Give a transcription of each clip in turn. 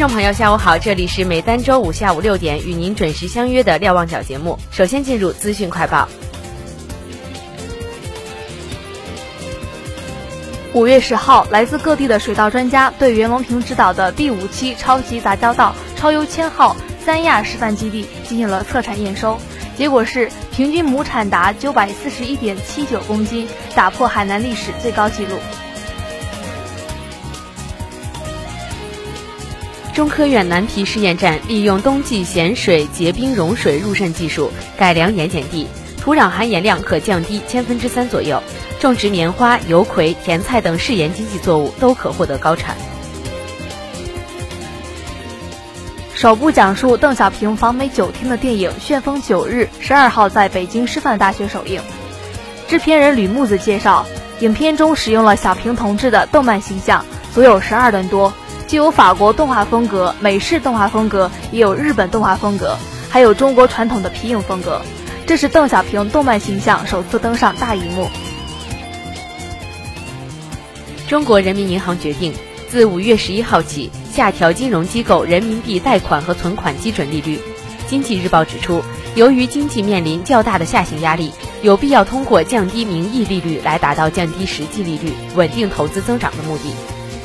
听众朋友，下午好，这里是每单周五下午六点与您准时相约的瞭望角节目。首先进入资讯快报。五月十号，来自各地的水稻专家对袁隆平指导的第五期超级杂交稻超优千号三亚示范基地进行了测产验收，结果是平均亩产达九百四十一点七九公斤，打破海南历史最高纪录。中科院南皮试验站利用冬季咸水结冰融水入渗技术改良盐碱地，土壤含盐量可降低千分之三左右，种植棉花、油葵、甜菜等适盐经济作物都可获得高产。首部讲述邓小平访美九天的电影《旋风九日》十二号在北京师范大学首映。制片人吕木子介绍，影片中使用了小平同志的动漫形象，足有十二吨多。既有法国动画风格、美式动画风格，也有日本动画风格，还有中国传统的皮影风格。这是邓小平动漫形象首次登上大荧幕。中国人民银行决定，自五月十一号起下调金融机构人民币贷款和存款基准利率。经济日报指出，由于经济面临较大的下行压力，有必要通过降低名义利率来达到降低实际利率、稳定投资增长的目的。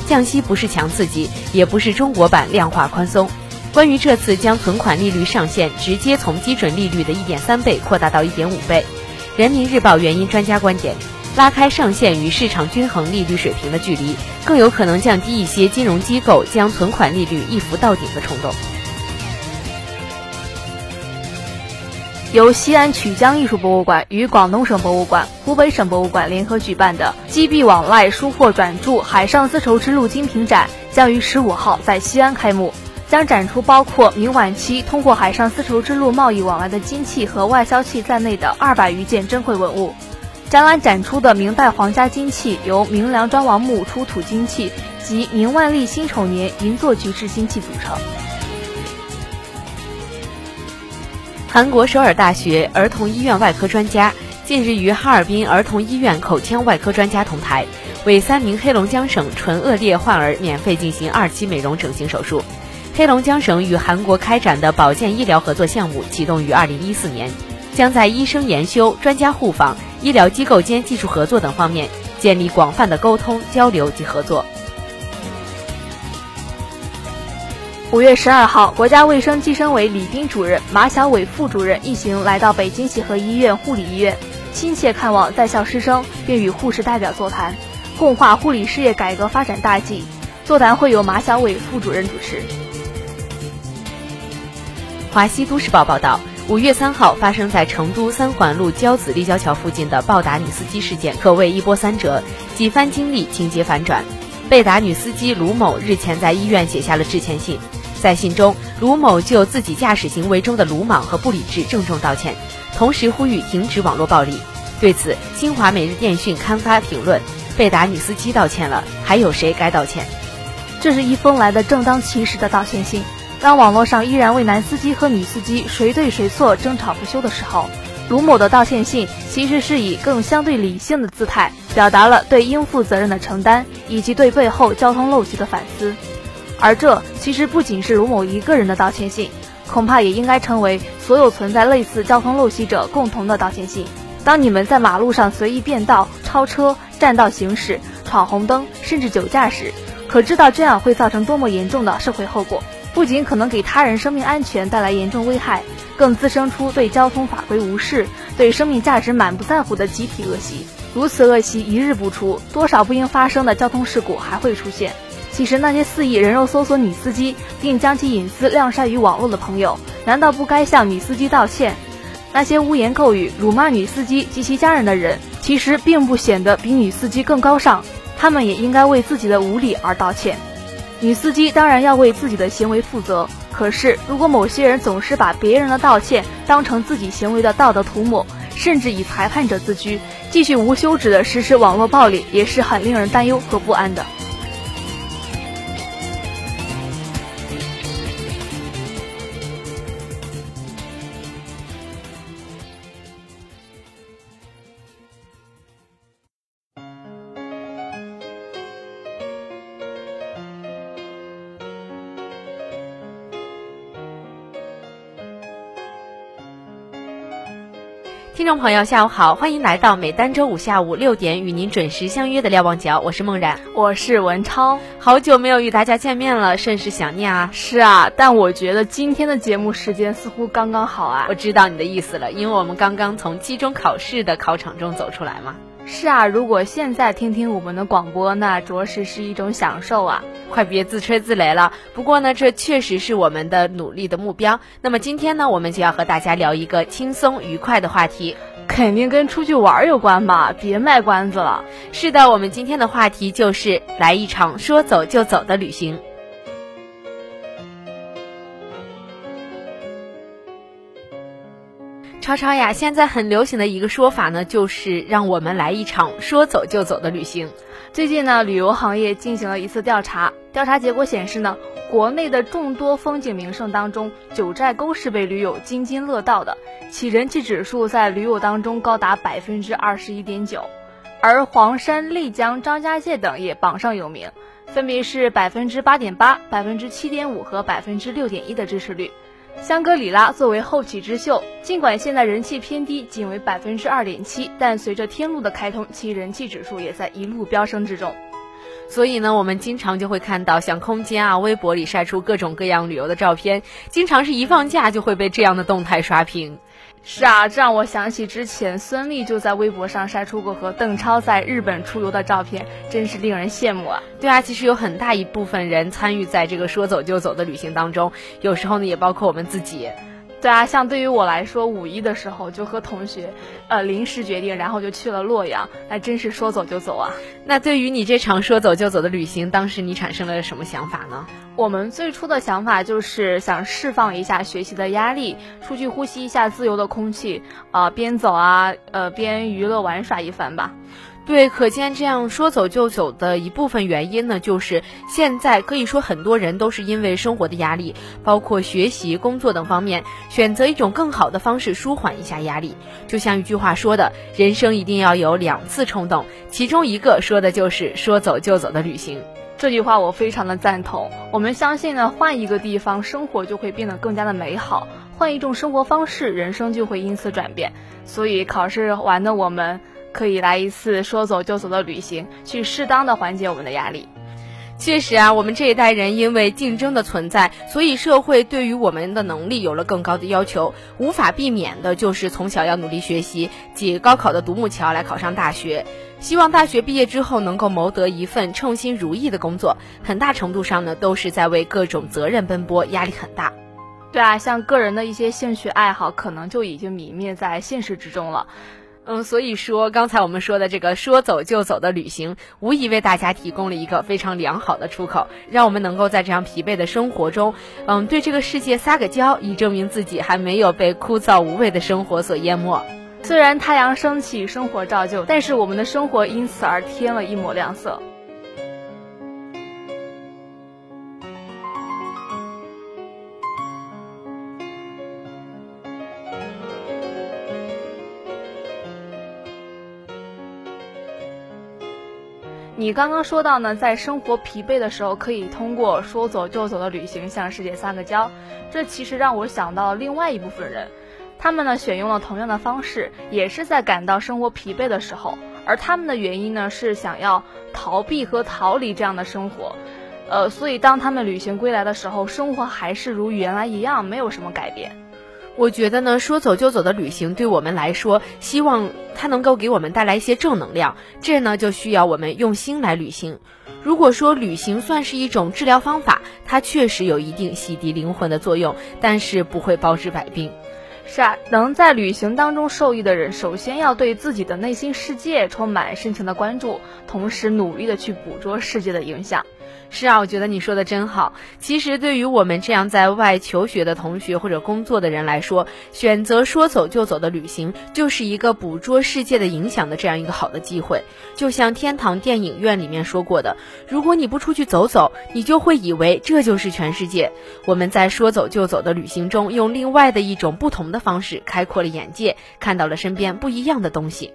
降息不是强刺激，也不是中国版量化宽松。关于这次将存款利率上限直接从基准利率的一点三倍扩大到一点五倍，人民日报原因专家观点，拉开上限与市场均衡利率水平的距离，更有可能降低一些金融机构将存款利率一浮到顶的冲动。由西安曲江艺术博物馆与广东省博物馆、湖北省博物馆联合举办的“积币往来，书货转注海上丝绸之路精品展”将于十五号在西安开幕，将展出包括明晚期通过海上丝绸之路贸易往来的金器和外销器在内的二百余件珍贵文物。展览展出的明代皇家金器由明梁庄王墓出土金器及明万历辛丑年银座局制金器组成。韩国首尔大学儿童医院外科专家近日与哈尔滨儿童医院口腔外科专家同台，为三名黑龙江省唇腭裂患儿免费进行二期美容整形手术。黑龙江省与韩国开展的保健医疗合作项目启动于二零一四年，将在医生研修、专家互访、医疗机构间技术合作等方面建立广泛的沟通交流及合作。五月十二号，国家卫生计生委李斌主任、马晓伟副主任一行来到北京协和医院护理医院，亲切看望在校师生，并与护士代表座谈，共话护理事业改革发展大计。座谈会由马晓伟副主任主持。华西都市报报道，五月三号发生在成都三环路交子立交桥附近的暴打女司机事件，可谓一波三折，几番经历，情节反转。被打女司机卢某日前在医院写下了致歉信。在信中，卢某就自己驾驶行为中的鲁莽和不理智郑重道歉，同时呼吁停止网络暴力。对此，新华每日电讯刊发评论：“被打女司机道歉了，还有谁该道歉？”这是一封来的正当其时的道歉信。当网络上依然为男司机和女司机谁对谁错争吵不休的时候，卢某的道歉信其实是以更相对理性的姿态，表达了对应负责任的承担，以及对背后交通陋习的反思。而这其实不仅是卢某一个人的道歉信，恐怕也应该成为所有存在类似交通陋习者共同的道歉信。当你们在马路上随意变道、超车、占道行驶、闯红灯，甚至酒驾时，可知道这样会造成多么严重的社会后果？不仅可能给他人生命安全带来严重危害，更滋生出对交通法规无视、对生命价值满不在乎的集体恶习。如此恶习一日不除，多少不应发生的交通事故还会出现。其实那些肆意人肉搜索女司机，并将其隐私晾晒于网络的朋友，难道不该向女司机道歉？那些污言秽语、辱骂女司机及其家人的人，其实并不显得比女司机更高尚，他们也应该为自己的无礼而道歉。女司机当然要为自己的行为负责，可是如果某些人总是把别人的道歉当成自己行为的道德涂抹，甚至以裁判者自居，继续无休止的实施网络暴力，也是很令人担忧和不安的。听众朋友，下午好，欢迎来到每单周五下午六点与您准时相约的瞭望角，我是梦然，我是文超，好久没有与大家见面了，甚是想念啊。是啊，但我觉得今天的节目时间似乎刚刚好啊。我知道你的意思了，因为我们刚刚从期中考试的考场中走出来嘛。是啊，如果现在听听我们的广播，那着实是一种享受啊！快别自吹自擂了。不过呢，这确实是我们的努力的目标。那么今天呢，我们就要和大家聊一个轻松愉快的话题，肯定跟出去玩有关吧？别卖关子了。是的，我们今天的话题就是来一场说走就走的旅行。超超呀，现在很流行的一个说法呢，就是让我们来一场说走就走的旅行。最近呢，旅游行业进行了一次调查，调查结果显示呢，国内的众多风景名胜当中，九寨沟是被驴友津津乐道的，其人气指数在驴友当中高达百分之二十一点九，而黄山、丽江、张家界等也榜上有名，分别是百分之八点八、百分之七点五和百分之六点一的支持率。香格里拉作为后起之秀，尽管现在人气偏低，仅为百分之二点七，但随着天路的开通，其人气指数也在一路飙升之中。所以呢，我们经常就会看到像空间啊、微博里晒出各种各样旅游的照片，经常是一放假就会被这样的动态刷屏。是啊，这让我想起之前孙俪就在微博上晒出过和邓超在日本出游的照片，真是令人羡慕啊！对啊，其实有很大一部分人参与在这个说走就走的旅行当中，有时候呢也包括我们自己。对啊，像对于我来说，五一的时候就和同学，呃，临时决定，然后就去了洛阳，那真是说走就走啊！那对于你这场说走就走的旅行，当时你产生了什么想法呢？我们最初的想法就是想释放一下学习的压力，出去呼吸一下自由的空气，啊，边走啊，呃，边娱乐玩耍一番吧。对，可见这样说走就走的一部分原因呢，就是现在可以说很多人都是因为生活的压力，包括学习、工作等方面，选择一种更好的方式舒缓一下压力。就像一句话说的，人生一定要有两次冲动，其中一个说的就是说走就走的旅行。这句话我非常的赞同。我们相信呢，换一个地方生活就会变得更加的美好，换一种生活方式，人生就会因此转变。所以考试完的我们。可以来一次说走就走的旅行，去适当的缓解我们的压力。确实啊，我们这一代人因为竞争的存在，所以社会对于我们的能力有了更高的要求，无法避免的就是从小要努力学习，挤高考的独木桥来考上大学。希望大学毕业之后能够谋得一份称心如意的工作，很大程度上呢都是在为各种责任奔波，压力很大。对啊，像个人的一些兴趣爱好，可能就已经泯灭在现实之中了。嗯，所以说刚才我们说的这个说走就走的旅行，无疑为大家提供了一个非常良好的出口，让我们能够在这样疲惫的生活中，嗯，对这个世界撒个娇，以证明自己还没有被枯燥无味的生活所淹没。虽然太阳升起，生活照旧，但是我们的生活因此而添了一抹亮色。你刚刚说到呢，在生活疲惫的时候，可以通过说走就走的旅行向世界撒个娇。这其实让我想到另外一部分人，他们呢选用了同样的方式，也是在感到生活疲惫的时候，而他们的原因呢是想要逃避和逃离这样的生活。呃，所以当他们旅行归来的时候，生活还是如原来一样，没有什么改变。我觉得呢，说走就走的旅行对我们来说，希望它能够给我们带来一些正能量。这呢，就需要我们用心来旅行。如果说旅行算是一种治疗方法，它确实有一定洗涤灵魂的作用，但是不会包治百病。是啊，能在旅行当中受益的人，首先要对自己的内心世界充满深情的关注，同时努力的去捕捉世界的影响。是啊，我觉得你说的真好。其实对于我们这样在外求学的同学或者工作的人来说，选择说走就走的旅行，就是一个捕捉世界的影响的这样一个好的机会。就像天堂电影院里面说过的，如果你不出去走走，你就会以为这就是全世界。我们在说走就走的旅行中，用另外的一种不同的方式开阔了眼界，看到了身边不一样的东西。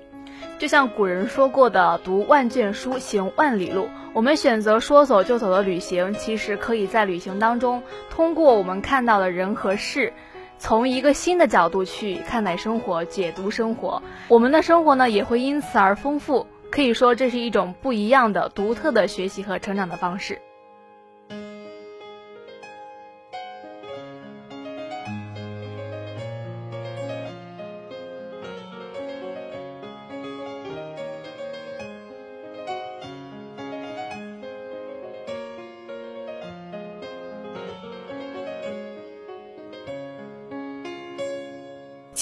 就像古人说过的“读万卷书，行万里路”，我们选择说走就走的旅行，其实可以在旅行当中，通过我们看到的人和事，从一个新的角度去看待生活、解读生活，我们的生活呢也会因此而丰富。可以说，这是一种不一样的、独特的学习和成长的方式。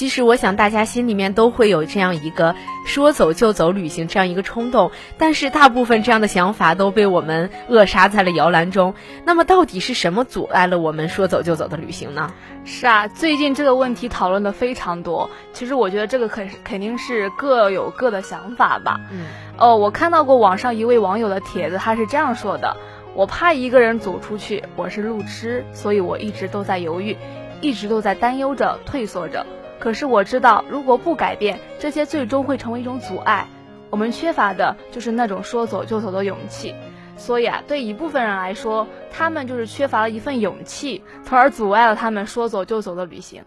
其实我想，大家心里面都会有这样一个说走就走旅行这样一个冲动，但是大部分这样的想法都被我们扼杀在了摇篮中。那么，到底是什么阻碍了我们说走就走的旅行呢？是啊，最近这个问题讨论的非常多。其实我觉得这个肯肯定是各有各的想法吧。嗯，哦，我看到过网上一位网友的帖子，他是这样说的：“我怕一个人走出去，我是路痴，所以我一直都在犹豫，一直都在担忧着，退缩着。”可是我知道，如果不改变，这些最终会成为一种阻碍。我们缺乏的就是那种说走就走的勇气。所以啊，对一部分人来说，他们就是缺乏了一份勇气，从而阻碍了他们说走就走的旅行。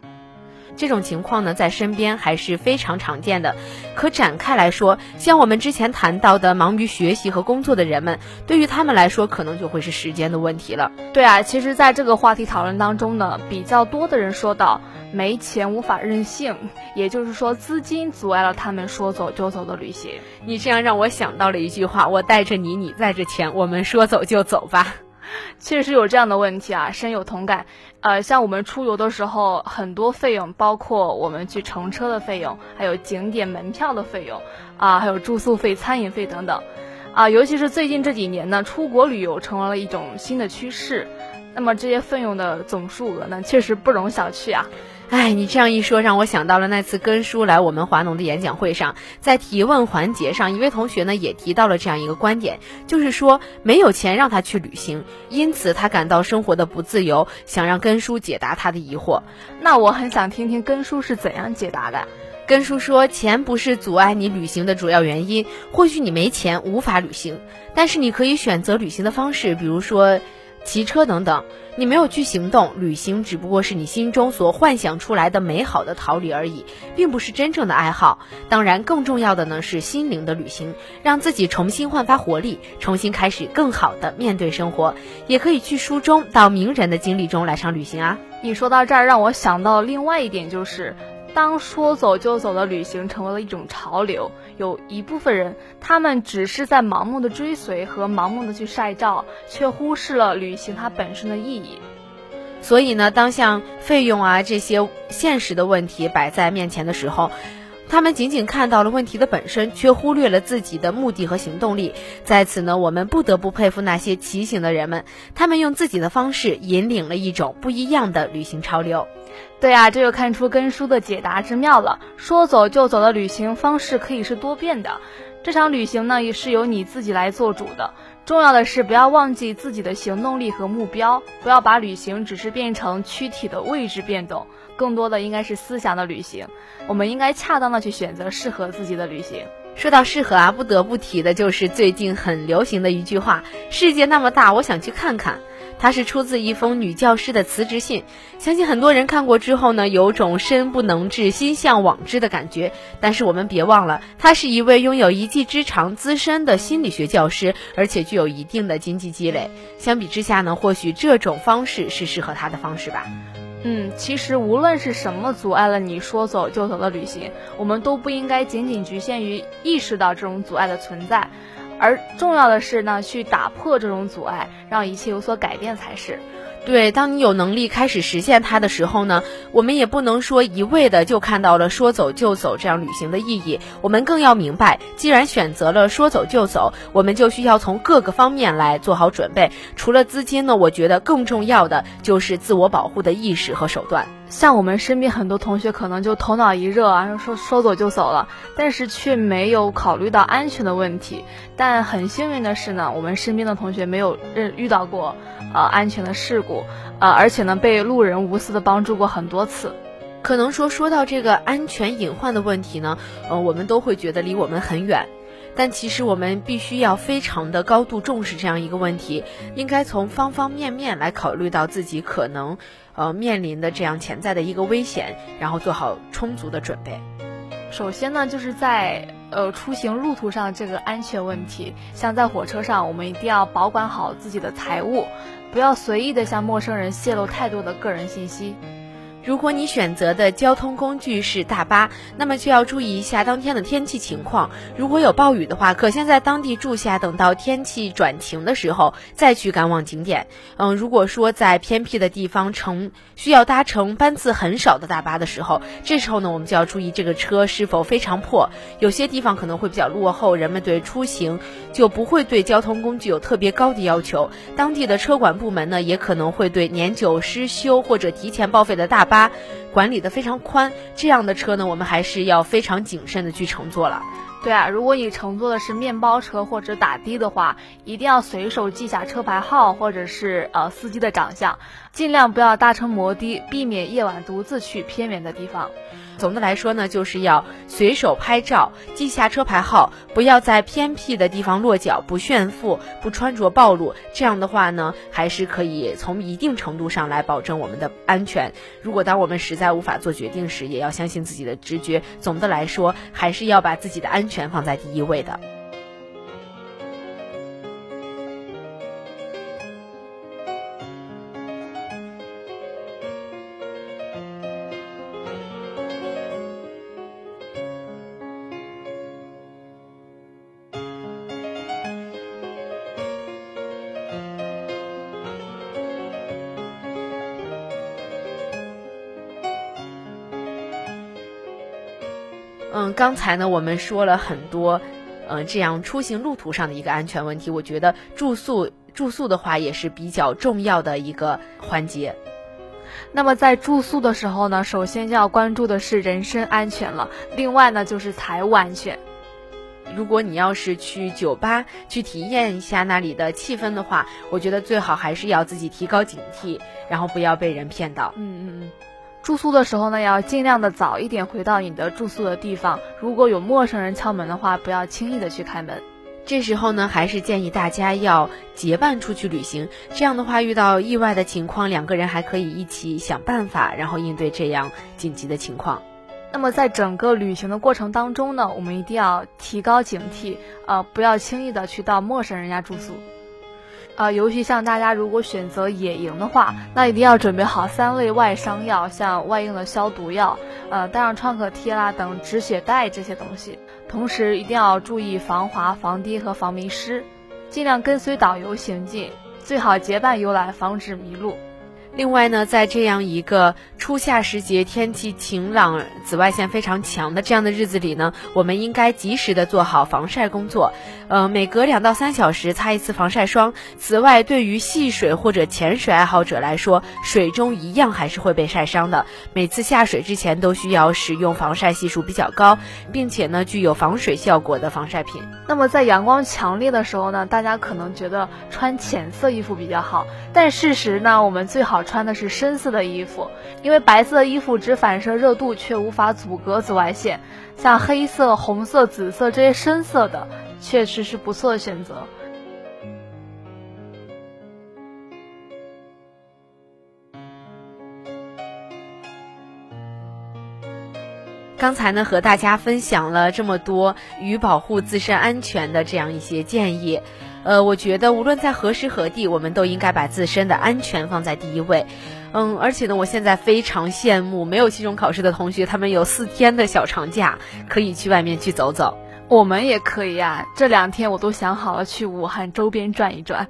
这种情况呢，在身边还是非常常见的。可展开来说，像我们之前谈到的忙于学习和工作的人们，对于他们来说，可能就会是时间的问题了。对啊，其实，在这个话题讨论当中呢，比较多的人说到，没钱无法任性，也就是说，资金阻碍了他们说走就走的旅行。你这样让我想到了一句话：我带着你，你带着钱，我们说走就走吧。确实有这样的问题啊，深有同感。呃，像我们出游的时候，很多费用，包括我们去乘车的费用，还有景点门票的费用，啊，还有住宿费、餐饮费等等，啊，尤其是最近这几年呢，出国旅游成为了一种新的趋势。那么这些费用的总数额呢，确实不容小觑啊。哎，你这样一说，让我想到了那次根叔来我们华农的演讲会上，在提问环节上，一位同学呢也提到了这样一个观点，就是说没有钱让他去旅行，因此他感到生活的不自由，想让根叔解答他的疑惑。那我很想听听根叔是怎样解答的。根叔说，钱不是阻碍你旅行的主要原因，或许你没钱无法旅行，但是你可以选择旅行的方式，比如说。骑车等等，你没有去行动，旅行只不过是你心中所幻想出来的美好的逃离而已，并不是真正的爱好。当然，更重要的呢是心灵的旅行，让自己重新焕发活力，重新开始更好的面对生活。也可以去书中到名人的经历中来场旅行啊。你说到这儿，让我想到另外一点就是。当说走就走的旅行成为了一种潮流，有一部分人，他们只是在盲目的追随和盲目的去晒照，却忽视了旅行它本身的意义。所以呢，当像费用啊这些现实的问题摆在面前的时候，他们仅仅看到了问题的本身，却忽略了自己的目的和行动力。在此呢，我们不得不佩服那些骑行的人们，他们用自己的方式引领了一种不一样的旅行潮流。对啊，这就看出根叔的解答之妙了。说走就走的旅行方式可以是多变的，这场旅行呢也是由你自己来做主的。重要的是不要忘记自己的行动力和目标，不要把旅行只是变成躯体的位置变动，更多的应该是思想的旅行。我们应该恰当的去选择适合自己的旅行。说到适合啊，不得不提的就是最近很流行的一句话：“世界那么大，我想去看看。”它是出自一封女教师的辞职信，相信很多人看过之后呢，有种身不能至，心向往之的感觉。但是我们别忘了，她是一位拥有一技之长、资深的心理学教师，而且具有一定的经济积累。相比之下呢，或许这种方式是适合她的方式吧。嗯，其实无论是什么阻碍了你说走就走的旅行，我们都不应该仅仅局限于意识到这种阻碍的存在。而重要的是呢，去打破这种阻碍，让一切有所改变才是。对，当你有能力开始实现它的时候呢，我们也不能说一味的就看到了说走就走这样旅行的意义。我们更要明白，既然选择了说走就走，我们就需要从各个方面来做好准备。除了资金呢，我觉得更重要的就是自我保护的意识和手段。像我们身边很多同学可能就头脑一热啊，说说走就走了，但是却没有考虑到安全的问题。但很幸运的是呢，我们身边的同学没有遇遇到过呃安全的事故，呃，而且呢被路人无私的帮助过很多次。可能说说到这个安全隐患的问题呢，呃，我们都会觉得离我们很远。但其实我们必须要非常的高度重视这样一个问题，应该从方方面面来考虑到自己可能呃面临的这样潜在的一个危险，然后做好充足的准备。首先呢，就是在呃出行路途上这个安全问题，像在火车上，我们一定要保管好自己的财物，不要随意的向陌生人泄露太多的个人信息。如果你选择的交通工具是大巴，那么就要注意一下当天的天气情况。如果有暴雨的话，可先在当地住下，等到天气转晴的时候再去赶往景点。嗯，如果说在偏僻的地方乘需要搭乘班次很少的大巴的时候，这时候呢，我们就要注意这个车是否非常破。有些地方可能会比较落后，人们对出行就不会对交通工具有特别高的要求。当地的车管部门呢，也可能会对年久失修或者提前报废的大。八管理的非常宽，这样的车呢，我们还是要非常谨慎的去乘坐了。对啊，如果你乘坐的是面包车或者打的的话，一定要随手记下车牌号或者是呃司机的长相，尽量不要搭乘摩的，避免夜晚独自去偏远的地方。总的来说呢，就是要随手拍照，记下车牌号，不要在偏僻的地方落脚，不炫富，不穿着暴露。这样的话呢，还是可以从一定程度上来保证我们的安全。如果当我们实在无法做决定时，也要相信自己的直觉。总的来说，还是要把自己的安全放在第一位的。刚才呢，我们说了很多，嗯，这样出行路途上的一个安全问题。我觉得住宿住宿的话也是比较重要的一个环节。那么在住宿的时候呢，首先要关注的是人身安全了，另外呢就是财务安全。如果你要是去酒吧去体验一下那里的气氛的话，我觉得最好还是要自己提高警惕，然后不要被人骗到。嗯嗯嗯。住宿的时候呢，要尽量的早一点回到你的住宿的地方。如果有陌生人敲门的话，不要轻易的去开门。这时候呢，还是建议大家要结伴出去旅行。这样的话，遇到意外的情况，两个人还可以一起想办法，然后应对这样紧急的情况。那么在整个旅行的过程当中呢，我们一定要提高警惕，呃，不要轻易的去到陌生人家住宿。呃，尤其像大家如果选择野营的话，那一定要准备好三味外伤药，像外用的消毒药，呃，带上创可贴啦等止血带这些东西。同时一定要注意防滑、防跌和防迷失，尽量跟随导游行进，最好结伴游览，防止迷路。另外呢，在这样一个初夏时节，天气晴朗、紫外线非常强的这样的日子里呢，我们应该及时的做好防晒工作。呃，每隔两到三小时擦一次防晒霜。此外，对于戏水或者潜水爱好者来说，水中一样还是会被晒伤的。每次下水之前都需要使用防晒系数比较高，并且呢具有防水效果的防晒品。那么在阳光强烈的时候呢，大家可能觉得穿浅色衣服比较好，但事实呢，我们最好。穿的是深色的衣服，因为白色的衣服只反射热度，却无法阻隔紫外线。像黑色、红色、紫色这些深色的，确实是不错的选择。刚才呢，和大家分享了这么多与保护自身安全的这样一些建议。呃，我觉得无论在何时何地，我们都应该把自身的安全放在第一位。嗯，而且呢，我现在非常羡慕没有期中考试的同学，他们有四天的小长假，可以去外面去走走。我们也可以啊，这两天我都想好了去武汉周边转一转。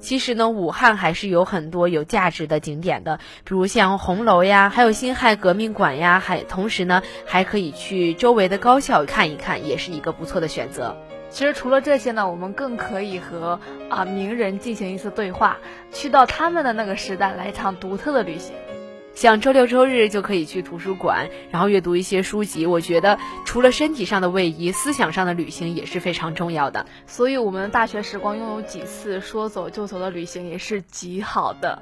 其实呢，武汉还是有很多有价值的景点的，比如像红楼呀，还有辛亥革命馆呀，还同时呢，还可以去周围的高校看一看，也是一个不错的选择。其实除了这些呢，我们更可以和啊名人进行一次对话，去到他们的那个时代来一场独特的旅行。像周六周日就可以去图书馆，然后阅读一些书籍。我觉得除了身体上的位移，思想上的旅行也是非常重要的。所以，我们大学时光拥有几次说走就走的旅行也是极好的。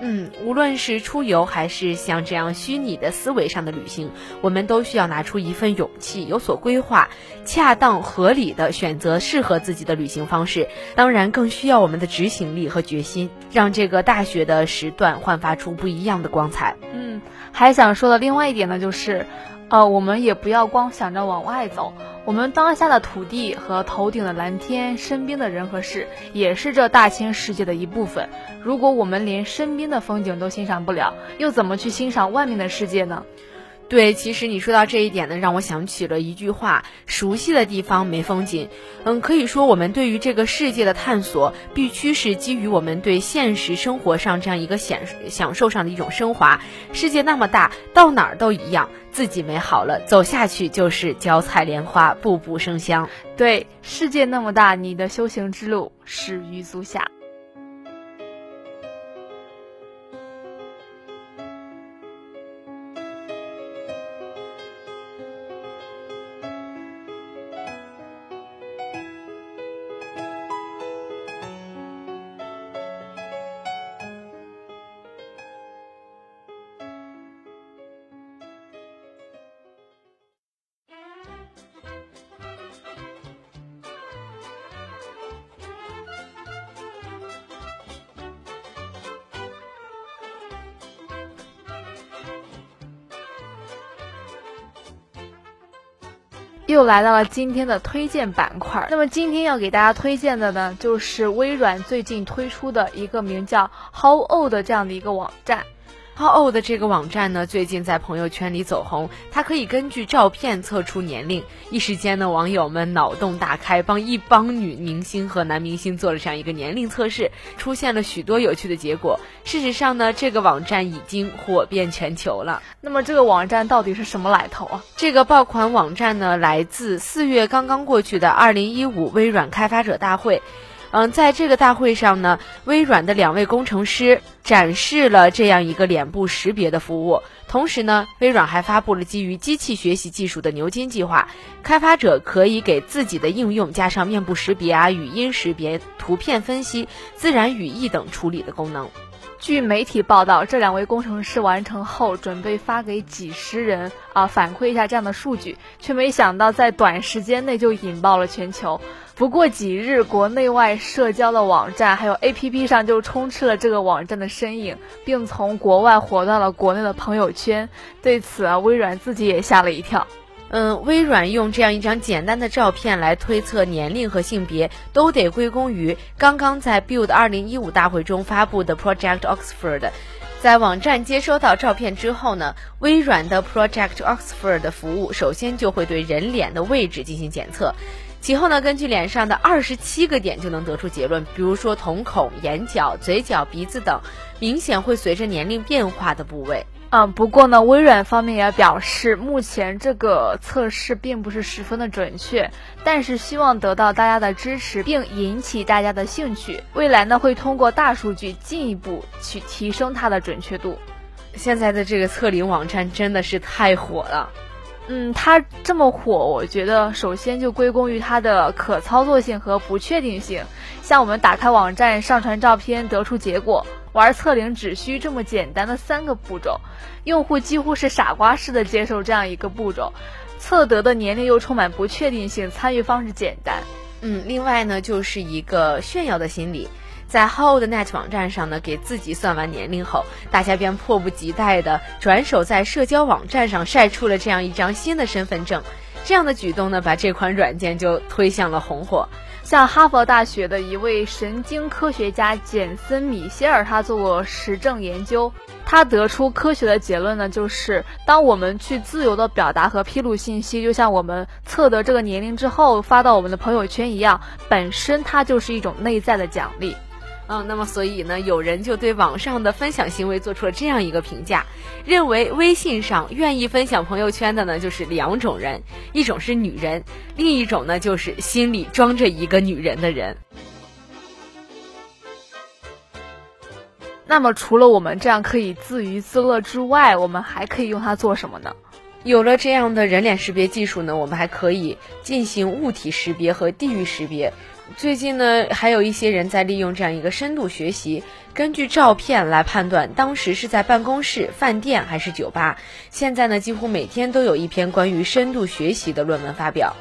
嗯，无论是出游还是像这样虚拟的思维上的旅行，我们都需要拿出一份勇气，有所规划，恰当合理的选择适合自己的旅行方式。当然，更需要我们的执行力和决心，让这个大学的时段焕发出不一样的光彩。嗯，还想说的另外一点呢，就是，呃，我们也不要光想着往外走。我们当下的土地和头顶的蓝天，身边的人和事，也是这大千世界的一部分。如果我们连身边的风景都欣赏不了，又怎么去欣赏外面的世界呢？对，其实你说到这一点呢，让我想起了一句话：熟悉的地方没风景。嗯，可以说我们对于这个世界的探索，必须是基于我们对现实生活上这样一个享享受上的一种升华。世界那么大，到哪儿都一样。自己美好了，走下去就是脚踩莲花，步步生香。对，世界那么大，你的修行之路始于足下。又来到了今天的推荐板块。那么今天要给大家推荐的呢，就是微软最近推出的一个名叫 How Old 这样的一个网站。How old 这个网站呢，最近在朋友圈里走红。它可以根据照片测出年龄，一时间呢，网友们脑洞大开，帮一帮女明星和男明星做了这样一个年龄测试，出现了许多有趣的结果。事实上呢，这个网站已经火遍全球了。那么这个网站到底是什么来头啊？这个爆款网站呢，来自四月刚刚过去的二零一五微软开发者大会。嗯，在这个大会上呢，微软的两位工程师展示了这样一个脸部识别的服务。同时呢，微软还发布了基于机器学习技术的牛津计划，开发者可以给自己的应用加上面部识别啊、语音识别、图片分析、自然语义等处理的功能。据媒体报道，这两位工程师完成后，准备发给几十人啊反馈一下这样的数据，却没想到在短时间内就引爆了全球。不过几日，国内外社交的网站还有 APP 上就充斥了这个网站的身影，并从国外火到了国内的朋友圈。对此啊，微软自己也吓了一跳。嗯，微软用这样一张简单的照片来推测年龄和性别，都得归功于刚刚在 Build 2015大会中发布的 Project Oxford。在网站接收到照片之后呢，微软的 Project Oxford 服务首先就会对人脸的位置进行检测，其后呢，根据脸上的二十七个点就能得出结论，比如说瞳孔、眼角、嘴角、鼻子等，明显会随着年龄变化的部位。嗯，不过呢，微软方面也表示，目前这个测试并不是十分的准确，但是希望得到大家的支持，并引起大家的兴趣。未来呢，会通过大数据进一步去提升它的准确度。现在的这个测龄网站真的是太火了。嗯，它这么火，我觉得首先就归功于它的可操作性和不确定性。像我们打开网站，上传照片，得出结果。玩测龄只需这么简单的三个步骤，用户几乎是傻瓜式的接受这样一个步骤，测得的年龄又充满不确定性，参与方式简单。嗯，另外呢，就是一个炫耀的心理，在 Holdnet 网站上呢，给自己算完年龄后，大家便迫不及待的转手在社交网站上晒出了这样一张新的身份证，这样的举动呢，把这款软件就推向了红火。像哈佛大学的一位神经科学家简森·米歇尔，他做过实证研究，他得出科学的结论呢，就是当我们去自由的表达和披露信息，就像我们测得这个年龄之后发到我们的朋友圈一样，本身它就是一种内在的奖励。嗯，那么所以呢，有人就对网上的分享行为做出了这样一个评价，认为微信上愿意分享朋友圈的呢，就是两种人，一种是女人，另一种呢就是心里装着一个女人的人。那么除了我们这样可以自娱自乐之外，我们还可以用它做什么呢？有了这样的人脸识别技术呢，我们还可以进行物体识别和地域识别。最近呢，还有一些人在利用这样一个深度学习，根据照片来判断当时是在办公室、饭店还是酒吧。现在呢，几乎每天都有一篇关于深度学习的论文发表。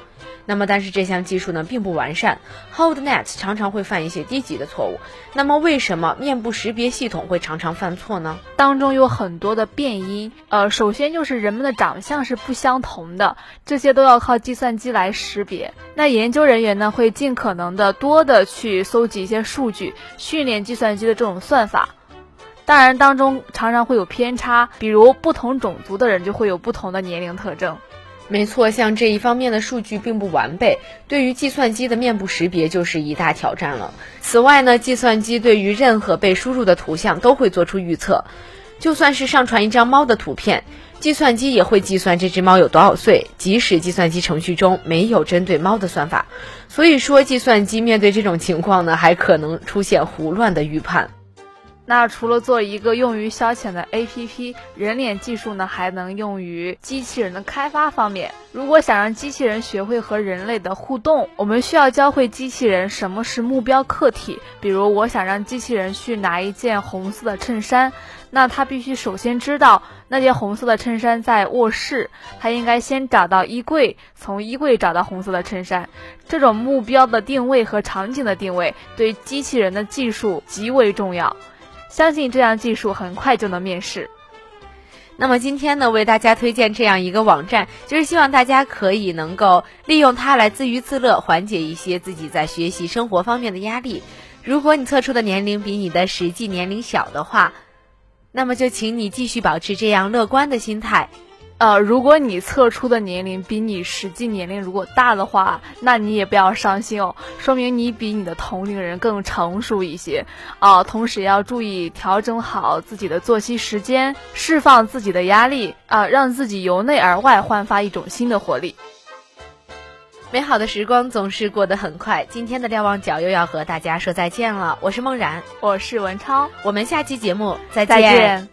那么，但是这项技术呢并不完善，HoldNet 常常会犯一些低级的错误。那么，为什么面部识别系统会常常犯错呢？当中有很多的变因，呃，首先就是人们的长相是不相同的，这些都要靠计算机来识别。那研究人员呢会尽可能的多的去搜集一些数据，训练计算机的这种算法。当然，当中常常会有偏差，比如不同种族的人就会有不同的年龄特征。没错，像这一方面的数据并不完备，对于计算机的面部识别就是一大挑战了。此外呢，计算机对于任何被输入的图像都会做出预测，就算是上传一张猫的图片，计算机也会计算这只猫有多少岁，即使计算机程序中没有针对猫的算法。所以说，计算机面对这种情况呢，还可能出现胡乱的预判。那除了做一个用于消遣的 APP，人脸技术呢还能用于机器人的开发方面。如果想让机器人学会和人类的互动，我们需要教会机器人什么是目标客体。比如，我想让机器人去拿一件红色的衬衫，那它必须首先知道那件红色的衬衫在卧室，它应该先找到衣柜，从衣柜找到红色的衬衫。这种目标的定位和场景的定位对机器人的技术极为重要。相信这样技术很快就能面世。那么今天呢，为大家推荐这样一个网站，就是希望大家可以能够利用它来自娱自乐，缓解一些自己在学习生活方面的压力。如果你测出的年龄比你的实际年龄小的话，那么就请你继续保持这样乐观的心态。呃，如果你测出的年龄比你实际年龄如果大的话，那你也不要伤心哦，说明你比你的同龄人更成熟一些啊。同时要注意调整好自己的作息时间，释放自己的压力啊，让自己由内而外焕发一种新的活力。美好的时光总是过得很快，今天的瞭望角又要和大家说再见了。我是梦然，我是文超，我们下期节目再见。